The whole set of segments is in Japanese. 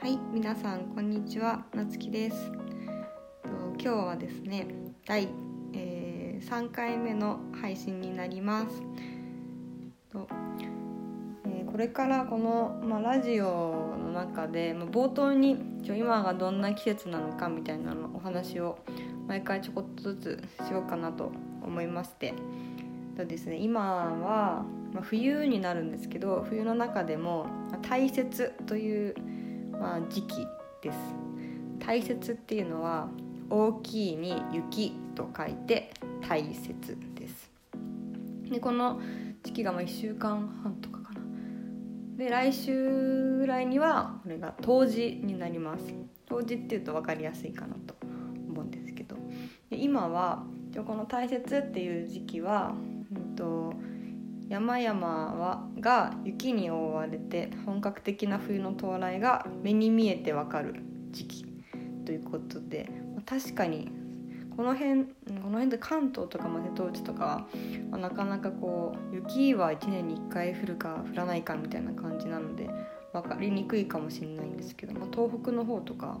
はい、皆さんこんにちは、なつきです。今日はですね、第、えー、3回目の配信になります。とえーこれからこの、まあ、ラジオの中で、まあ、冒頭にちょ今がどんな季節なのかみたいなのお話を毎回ちょこっとずつしようかなと思いまして。とですね、今は、まあ、冬になるんですけど冬の中でもまあ大雪というまあ、時期です。大雪っていうのは大きいに雪と書いて大雪です。でこの時期がまあ1週間半とかかな。で来週ぐらいにはこれが冬至になります。冬至っていうと分かりやすいかなと思うんですけど。で今はこの大雪っていう時期は、山々はが雪に覆われて本格的な冬の到来が目に見えてわかる時期ということで確かにこの辺この辺で関東とかま瀬戸内とかは、なかなかこう雪は1年に1回降るか降らないかみたいな感じなので分かりにくいかもしれないんですけど、まあ、東北の方とか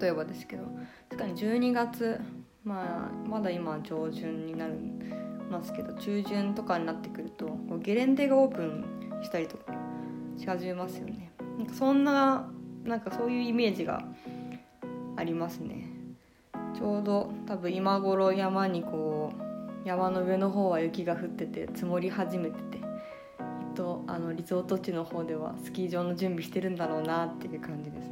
例えばですけど確かに12月、まあ、まだ今上旬になるますけど中旬とかになってくるとゲレンデがオープンしたりとかし始めますよね。なんかそんななんかそういうイメージがありますね。ちょうど多分今頃山にこう山の上の方は雪が降ってて積もり始めててきっとあのリゾート地の方ではスキー場の準備してるんだろうなっていう感じです。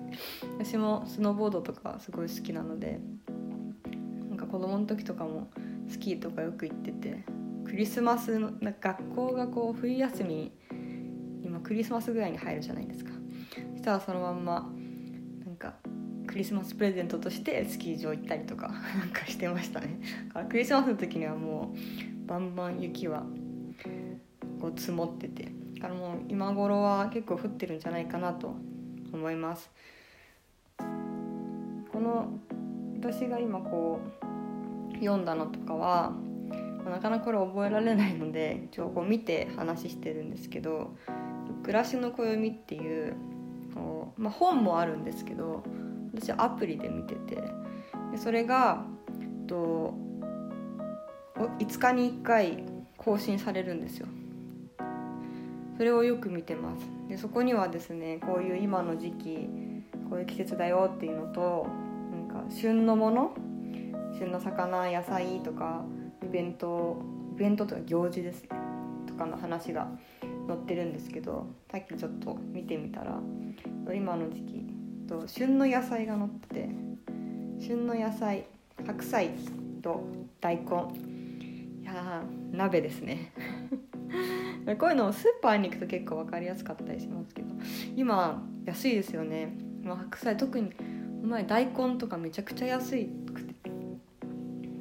私もスノーボードとかすごい好きなのでなんか子供の時とかもスキーとかよく行っててクリスマスの学校がこう冬休み今クリスマスぐらいに入るじゃないですか。そしたらそのまんまなんかクリスマスプレゼントとしてスキー場行ったりとか なんかしてましたね。だからクリスマスの時にはもうバンバン雪はこう積もっててだからもう今頃は結構降ってるんじゃないかなと思います。この私が今こう読んだのとかはなかなかこれ覚えられないので一応こう見て話してるんですけど「暮らしの暦」っていうこう、まあ、本もあるんですけど私はアプリで見ててでそれがと5日に1回更新されるんですよ。それをよく見てます。でそこにはですねこういう今の時期こういう季節だよっていうのとなんか旬のもの旬の魚野菜とかイベントイベントとか行事ですねとかの話が載ってるんですけどさっきちょっと見てみたら今の時期と旬の野菜が載ってて旬の野菜白菜と大根。いやー鍋ですね。こういうのスーパーに行くと結構分かりやすかったりしますけど今安いですよね、白菜特に前大根とかめちゃくちゃ安い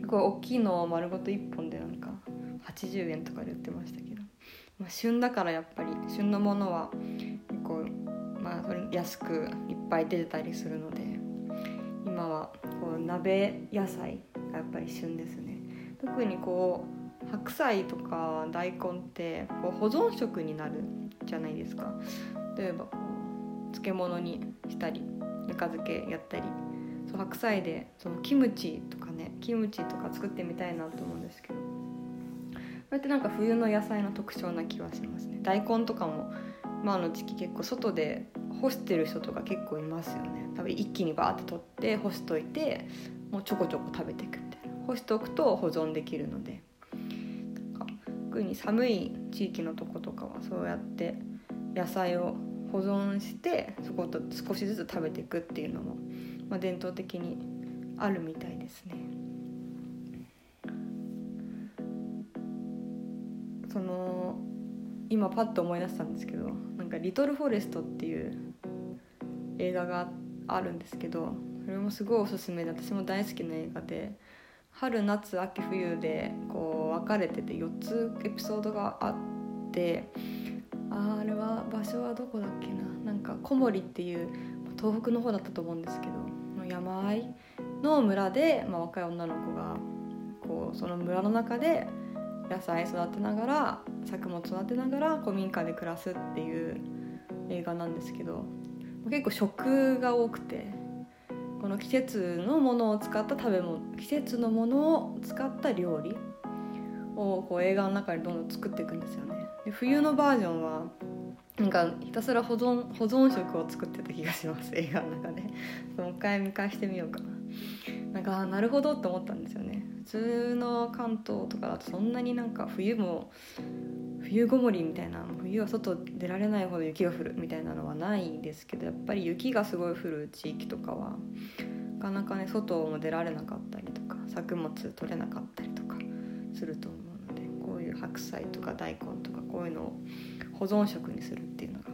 くてこれ大きいのを丸ごと1本でなんか80円とかで売ってましたけど、まあ、旬だからやっぱり旬のものは結構、まあ、それ安くいっぱい出てたりするので今はこう鍋野菜がやっぱり旬ですね。特にこう白菜とか大根ってこう保存食になるじゃないですか。例えばこう漬物にしたりぬか漬けやったりそう白菜でそのキムチとかねキムチとか作ってみたいなと思うんですけど。こうやってなんか冬の野菜の特徴な気はしますね。大根とかも今の時期結構外で干してる人とか結構いますよね。多分一気にバーって取って干しといてもうちょこちょこ食べていくみたいな。干しておくと保存できるので。特に寒い地域のとことかはそうやって野菜を保存してそこと少しずつ食べていくっていうのも、まあ、伝統的にあるみたいですね。その今パッと思い出したんですけどなんか「リトル・フォレスト」っていう映画があるんですけどそれもすごいおすすめで私も大好きな映画で春夏秋冬でこう分かれてて4つエピソードがあってああれは場所はどこだっけな？なんか小森っていう東北の方だったと思うんですけど山あいの村で、まあ、若い女の子がこうその村の中で野菜育てながら作物育てながら古民家で暮らすっていう映画なんですけど結構食が多くてこの季節のものを使った食べ物季節のものを使った料理をこう映画の中にどんどん作っていくんですよね。で冬のバージョンはなんかひたすら保存保存食を作ってた気がします映画の中で。もう一回見返してみようか。ななんかなるほどって思ったんですよね。普通の関東とかだとそんなになんか冬も冬ごもりみたいな冬は外出られないほど雪が降るみたいなのはないんですけどやっぱり雪がすごい降る地域とかはなかなかね外も出られなかったりとか作物取れなかったりとかすると思うのでこういう白菜とか大根とかこういうのを保存食にするっていうのが、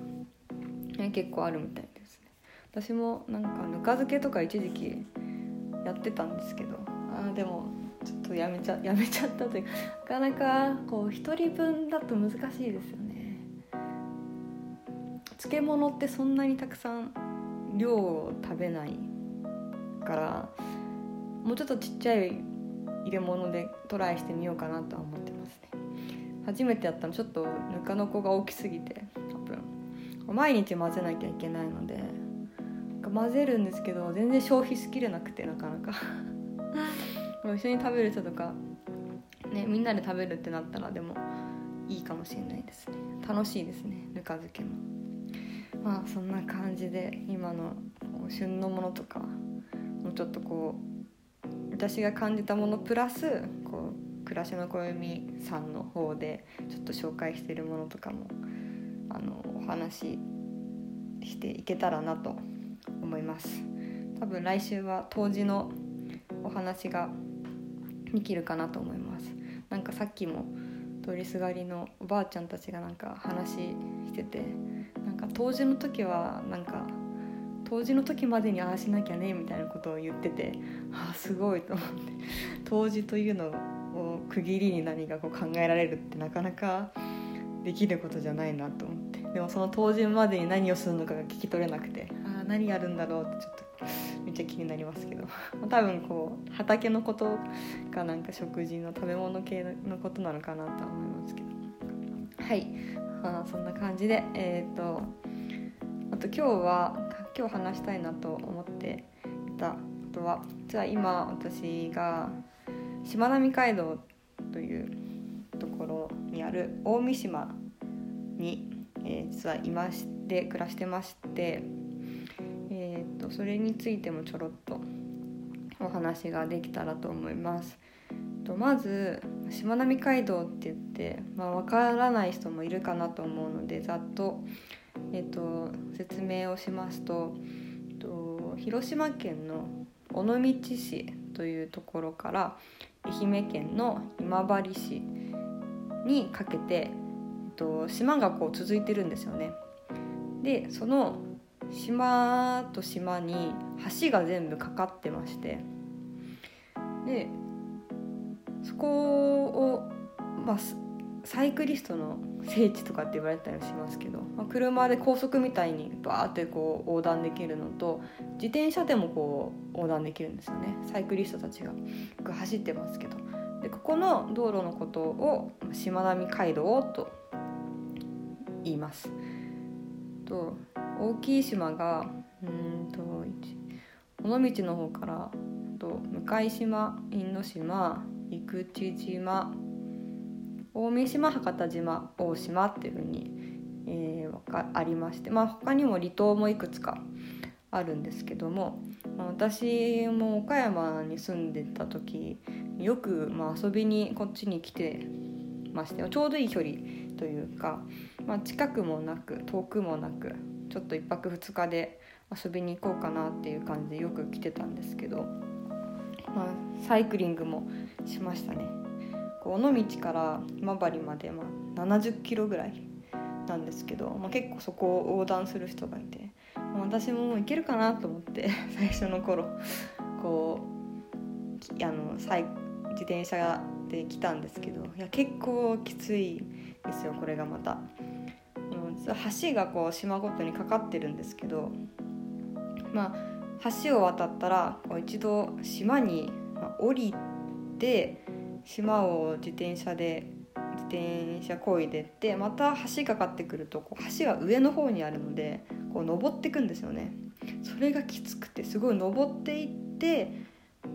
ね、結構あるみたいですね。私もなんかぬか漬けとか一時期やってたんですけど。あでもちょっとやめちゃやめちゃったというかなかなかこう1人分だと難しいですよね。漬物ってそんなにたくさん量を食べないからもうちょっとちっちゃい入れ物でトライしてみようかなとは思ってますね。初めてやったのちょっとぬかの子が大きすぎて多分。毎日混ぜなきゃいけないので混ぜるんですけど全然消費しきれなくてなかなか。一緒に食べる人とか、ね、みんなで食べるってなったらでもいいかもしれないですね。楽しいですねぬか漬けも。まあそんな感じで今の旬のものとかもうちょっとこう私が感じたものプラスこう暮らしの暦さんの方でちょっと紹介してるものとかもあのお話ししていけたらなと思います。多分来週は当時のお話ができるかなと思います。なんかさっきも通りすがりのおばあちゃんたちがなんか話しててなんか当時の時はなんか当時の時までにああしなきゃねみたいなことを言っててああすごいと思って。当時というのを区切りに何かこう考えられるってなかなかできることじゃないなと思って。でもその当時までに何をするのかが聞き取れなくて。何やるんだろうってちょっとめっちゃ気になりますけど。多分こう畑のことがなんか食事の食べ物系のことなのかなとは思いますけど。はい。まあそんな感じでえっ、ー、とあと今日は今日話したいなと思っていたことは実は今私がしまなみ海道というところにある大三島に、えー、実はいまして暮らしてましてそれについてもちょろっとお話ができたらと思います。とまずしまなみ海道って言って、まあ、分からない人もいるかなと思うのでざっと,、えーと、説明をしますと,、と広島県の尾道市というところから愛媛県の今治市にかけて、えーと島がこう続いてるんですよね。でその島と島に橋が全部かかってましてでそこを、まあ、サイクリストの聖地とかって言われたりしますけど、まあ、車で高速みたいにバーってこう横断できるのと自転車でもこう横断できるんですよね。サイクリストたちが走ってますけど。でここの道路のことをしまなみ海道と言います。と大きい島がうんと尾道の方からと向島因島生地島大三島博多島大島っていうふうに、えー、ありまして、まあ、他にも離島もいくつかあるんですけども、まあ、私も岡山に住んでた時よく、まあ、遊びにこっちに来てましてちょうどいい距離というか、まあ、近くもなく遠くもなくちょっと1泊2日で遊びに行こうかなっていう感じでよく来てたんですけど、まあ、サイクリングもしましたね尾道から今治まで、まあ、70キロぐらいなんですけど、まあ、結構そこを横断する人がいて、まあ、私も行けるかなと思って 最初の頃こうあのサイ自転車で来たんですけどいや結構きついですよこれがまた。橋がこう島ごとにかかってるんですけどまあ橋を渡ったらこう一度島に降りて島を自転車で自転車こいでってまた橋かかってくるとこう橋は上の方にあるのでこう登っていくんですよね。それがきつくてすごい登っていって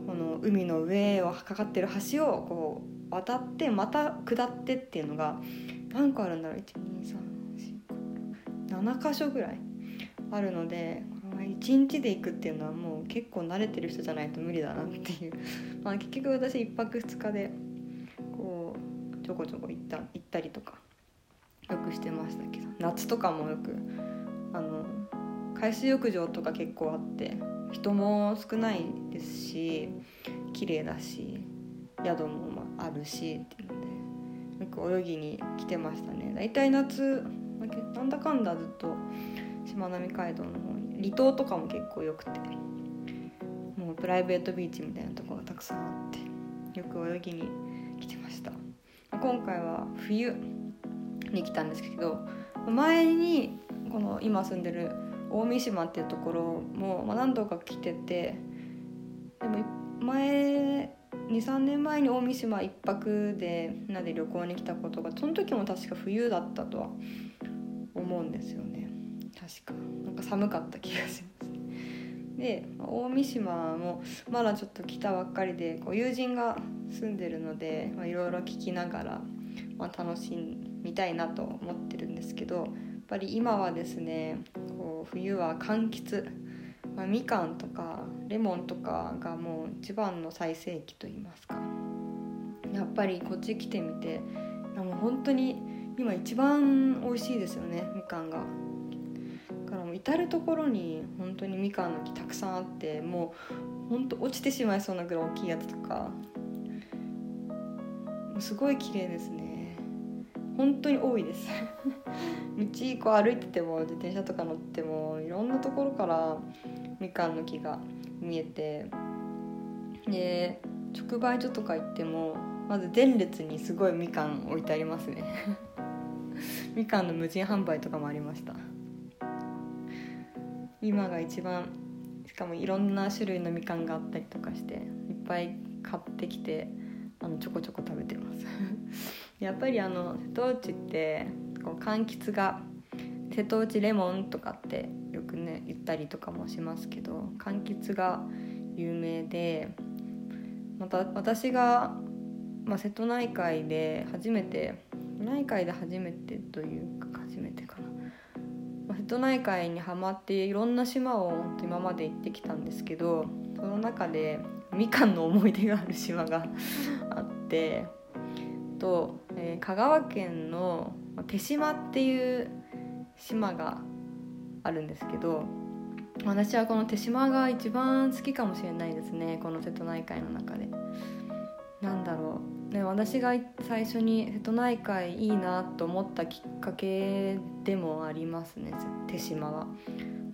この海の上をかかってる橋をこう渡ってまた下ってっていうのが何個あるんだろう。7箇所ぐらいあるので1日で行くっていうのはもう結構慣れてる人じゃないと無理だなっていう、まあ、結局私1泊2日でこうちょこちょこ行った行ったりとかよくしてましたけど。夏とかもよくあの海水浴場とか結構あって人も少ないですし綺麗だし宿もあるしっていうのでよく泳ぎに来てましたね。大体夏なんだかんだずっとしまなみ海道の方に離島とかも結構よくてもうプライベートビーチみたいなとこがたくさんあってよく泳ぎに来てました。今回は冬に来たんですけど前にこの今住んでる大三島っていうところも、ま、何度か来ててでも前23年前に大三島1泊でみんなで旅行に来たことがその時も確か冬だったとは思うんですよね。確か。なんか寒かった気がします。で大三島もまだちょっと来たばっかりでこう友人が住んでるのでいろいろ聞きながら、まあ、楽しみたいなと思ってるんですけどやっぱり今はですねこう冬は柑橘、まあ、みかんとかレモンとかがもう一番の最盛期といいますか。やっぱりこっち来てみてもう本当に今一番美味しいですよねみかんが。だからもう至る所に本当にみかんの木たくさんあってもう本当落ちてしまいそうなぐらい大きいやつとか。もうすごい綺麗ですね。本当に多いです。道こう歩いてても自転車とか乗ってもいろんなところからみかんの木が見えて。で直売所とか行ってもまず前列にすごいみかん置いてありますね。みかんの無人販売とかもありました。今が一番しかもいろんな種類のみかんがあったりとかしていっぱい買ってきてあのちょこちょこ食べてます。やっぱりあの瀬戸内ってこう柑橘が瀬戸内レモンとかってよくね言ったりとかもしますけど柑橘が有名でまた私が、まあ、瀬戸内海で初めて内海で初めてというか初めてかな瀬戸内海にはまっていろんな島を今まで行ってきたんですけどその中でみかんの思い出がある島があってと、えー、香川県の手島っていう島があるんですけど私はこの手島が一番好きかもしれないですねこの瀬戸内海の中で。なんだろうね、私が最初に瀬戸内海いいなと思ったきっかけでもありますね手島は。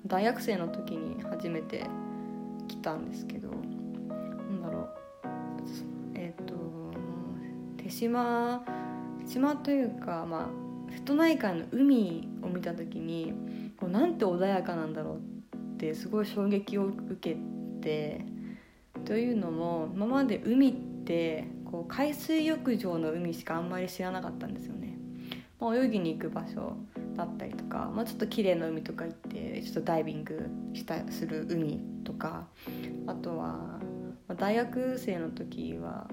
大学生の時に初めて来たんですけどなんだろう。えっ、ー、と手島手島というかまあ瀬戸内海の海を見た時にこうなんて穏やかなんだろうってすごい衝撃を受けてというのも今まで海ってこう海水浴場の海しかあんまり知らなかったんですよね、まあ、泳ぎに行く場所だったりとか、まあ、ちょっと綺麗な海とか行ってちょっとダイビングしたする海とかあとは大学生の時は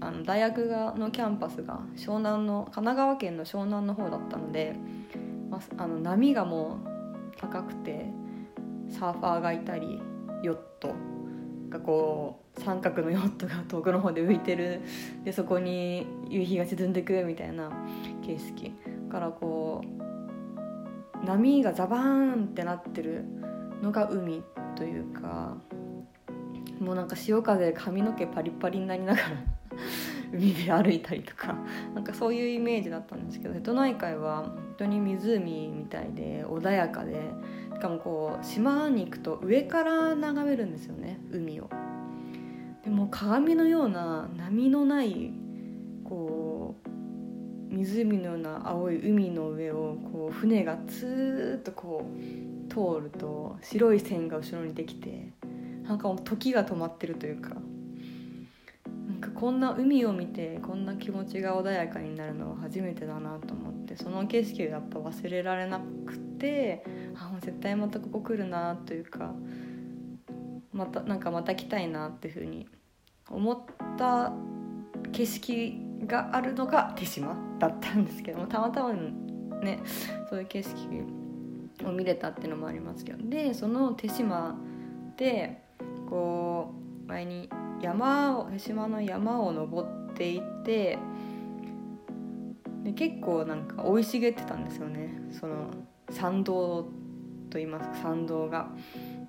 あの大学がのキャンパスが湘南の神奈川県の湘南の方だったので、まあ、あの波がもう高くてサーファーがいたりヨットがこう三角のヨットが遠くの方で浮いてるでそこに夕日が沈んでくみたいな景色からこう波がザバーンってなってるのが海というかもうなんか潮風で髪の毛パリパリになりながら海で歩いたりとか なんかそういうイメージだったんですけど瀬戸内海は本当に湖みたいで穏やかでしかもこう島に行くと上から眺めるんですよね海を。でも鏡のような波のないこう湖のような青い海の上をこう船がツーッとこう通ると白い線が後ろにできてなんか時が止まってるというかなんかこんな海を見てこんな気持ちが穏やかになるのは初めてだなと思ってその景色をやっぱ忘れられなくてあもう絶対またここ来るなというかまたなんかまた来たいなっていうふうに思った景色があるのが手島だったんですけどもたまたまねそういう景色を見れたっていうのもありますけどでその手島でこう前に山を手島の山を登っていてで結構なんか生い茂ってたんですよねその参道と言いますか参道が。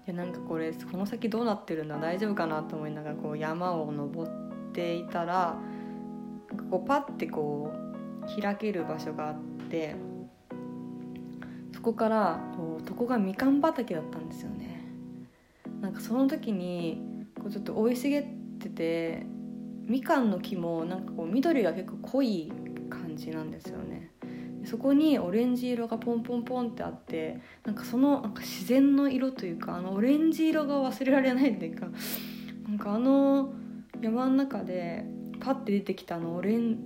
でなんかこれこの先どうなってるんだ大丈夫かなと思いながらこう山を登っていたらこうパッてこう開ける場所があってそこからこうそこがみかん畑だったんですよね。なんかその時にこうちょっと生い茂っててみかんの木もなんかこう緑が結構濃い感じなんですよね。そこにオレンジ色がポンポンポンってあってなんかそのなんか自然の色というかあのオレンジ色が忘れられないっていうかなんかあの山の中でパッて出てきたあのオレン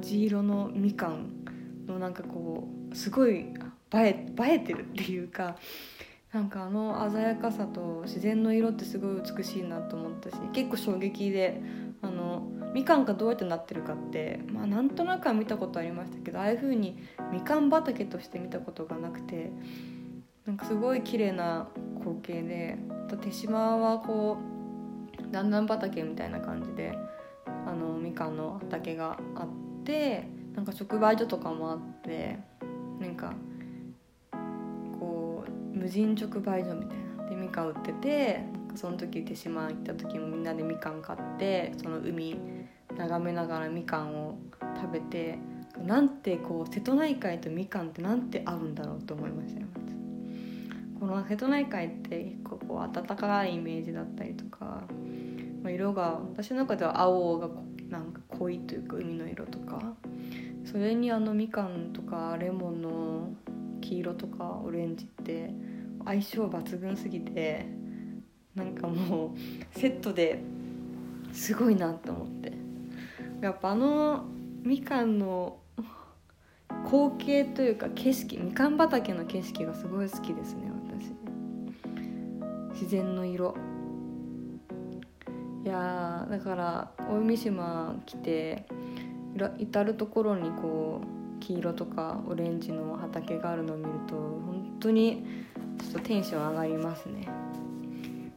ジ色のみかんのなんかこうすごい映え映えてるっていうかなんかあの鮮やかさと自然の色ってすごい美しいなと思ったし結構衝撃でみかんがどうやってなってるかってまあなんとなくは見たことありましたけどああいう風にみかん畑として見たことがなくてなんかすごい綺麗な光景で手島はこう段々畑みたいな感じであのみかんの畑があってなんか直売所とかもあってなんかこう無人直売所みたいな。でみかん売っててその時手島行った時もみんなでみかん買ってその海眺めながらみかんを食べてなんてこう瀬戸内海とみかんってなんて合うんだろうと思いましたよ。この瀬戸内海って結構こう暖かいイメージだったりとか、まあ、色が私の中では青がなんか濃いというか海の色とかそれにあのみかんとかレモンの黄色とかオレンジって相性抜群すぎてなんかもうセットですごいなと思って。やっぱあのみかんの光景というか景色みかん畑の景色がすごい好きですね私。自然の色。いやだから大三島来て至る所にこう黄色とかオレンジの畑があるのを見ると本当にちょっとテンション上がりますね。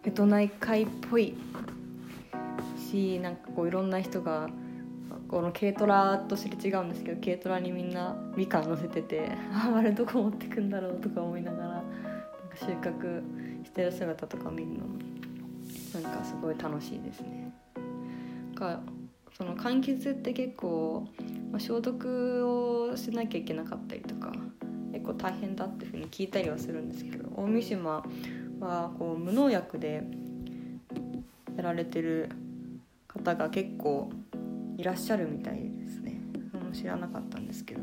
瀬戸内海っぽいしなんかこういろんな人がこの軽トラとすれ違うんですけど軽トラにみんなみかん乗せてて ああれどこ持ってくんだろうとか思いながらなんか収穫してる姿とか見るのなんかすごい楽しいですね。かその柑橘って結構、まあ、消毒をしなきゃいけなかったりとか結構大変だっていうふうに聞いたりはするんですけど大三島はこう無農薬でやられてる方が結構いらっしゃるみたいですね。知らなかったんですけど。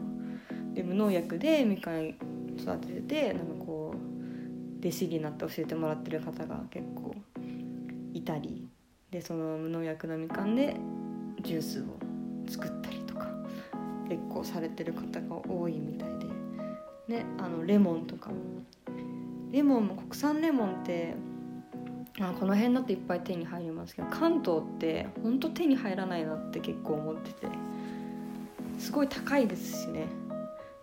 で無農薬でみかん育てててなんかこう弟子になって教えてもらってる方が結構いたりでその無農薬のみかんでジュースを作ったりとか結構されてる方が多いみたいで、ね、あのレモンとかレモンも国産レモンってあこの辺だといっぱい手に入りますけど関東ってほんと手に入らないなって結構思ってて。すごい高いですしね。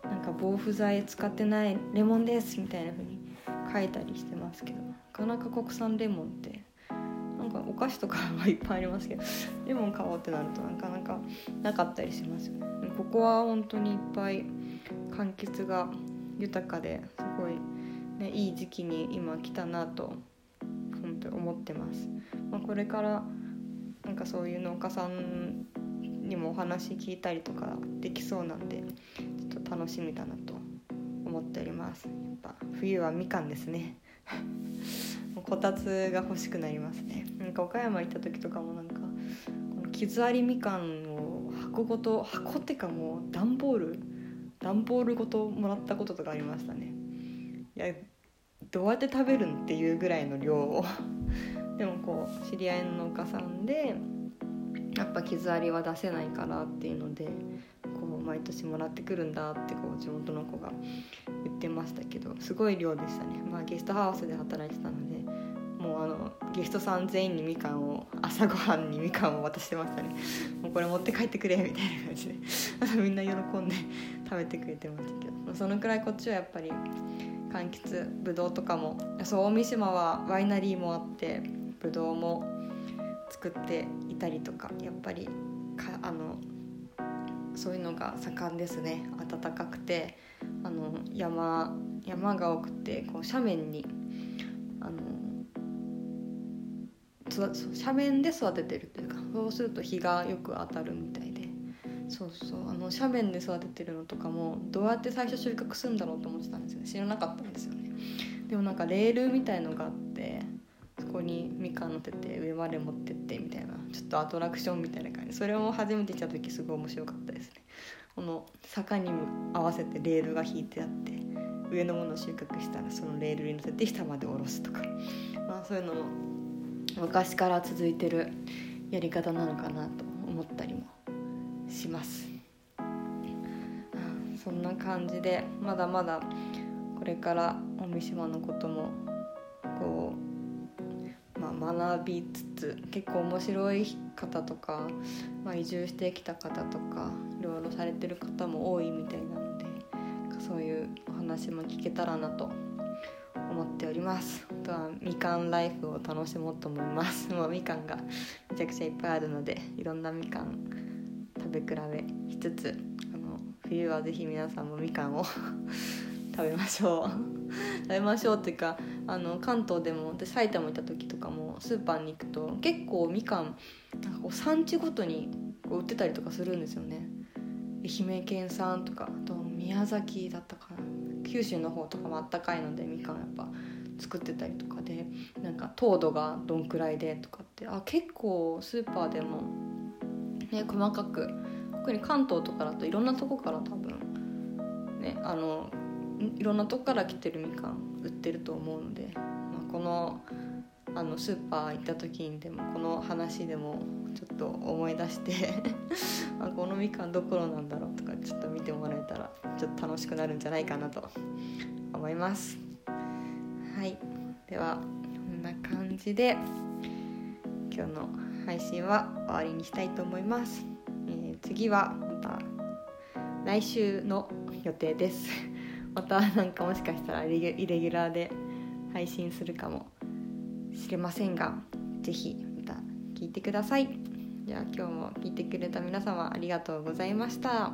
なんか防腐剤使ってないレモンですみたいな風に書いたりしてますけどなかなか国産レモンってなんかお菓子とかはいっぱいありますけどレモン買おうってなるとなかなかなかったりしますよね。ここは本当にいっぱい柑橘が豊かですごいね、いい時期に今来たなとってます、まあ、これからなんかそういう農家さんにもお話聞いたりとかできそうなんでちょっと楽しみだなと思っております。やっぱ冬はみかんですね。こたつが欲しくなりますね。なんか岡山行った時とかもなんかこの傷ありみかんを箱ごと箱ってかもう段ボール段ボールごともらったこととかありましたね。いやどうやって食べるんっていうぐらいの量をでもこう知り合いの農家さんでやっぱ傷ありは出せないからっていうのでこう毎年もらってくるんだってこう地元の子が言ってましたけどすごい量でしたね、まあ、ゲストハウスで働いてたのでもうあのゲストさん全員にみかんを朝ごはんにみかんを渡してましたね。もうこれ持って帰ってくれみたいな感じで。みんな喜んで 食べてくれてましたけど。そのくらいこっちはやっぱり柑橘ぶどうとかもそう大三島はワイナリーもあってぶどうも作っていたりとかやっぱりかあのそういうのが盛んですね。暖かくてあの山山が多くてこう斜面にあの斜面で育ててるというかそうすると日がよく当たるみたいで。そうそうあの斜面で育ててるのとかもどうやって最初収穫するんだろうと思ってたんですよね。知らなかったんですよね。でもなんかレールみたいのがあってこにみかん乗ってて上まで持ってってみたいなちょっとアトラクションみたいな感じ。それも初めて来た時すごい面白かったですね。この坂に合わせてレールが引いてあって上のものを収穫したらそのレールに乗せて下まで下ろすとか、まあ、そういうのも昔から続いてるやり方なのかなと思ったりもします、そんな感じでまだまだこれから大三島のこともこう、まあ、学びつつ結構面白い方とか、まあ、移住してきた方とかいろいろされてる方も多いみたいなのでそういうお話も聞けたらなと思っております。あとはみかんライフを楽しもうと思います。もうみかんがめちゃくちゃいっぱいあるのでいろんなみかん食べ比べしつつあの冬は是非皆さんもみかんを 食べましょう。食べましょうっていうかあの関東でも私埼玉行った時とかもスーパーに行くと結構みかんなんかこう産地ごとに売ってたりとかするんですよね。愛媛県産とかあと宮崎だったかな。九州の方とかもあったかいのでみかんやっぱ作ってたりとかでなんか糖度がどんくらいでとかってあ結構スーパーでも、ね、細かく特に関東とかだといろんなとこから多分ねあのいろんなとこから来てるみかん売ってると思うので、まあ、このあのスーパー行った時にでもこの話でもちょっと思い出して あこのみかんどころなんだろうとかちょっと見てもらえたらちょっと楽しくなるんじゃないかなと思います。はい。ではこんな感じで今日の配信は終わりにしたいと思います、えー、次はまた来週の予定です。またなんかもしかしたらイレギュラーで配信するかもしれませんが是非また聞いてください。じゃあ今日も聞いてくれた皆様ありがとうございました。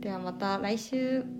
ではまた来週。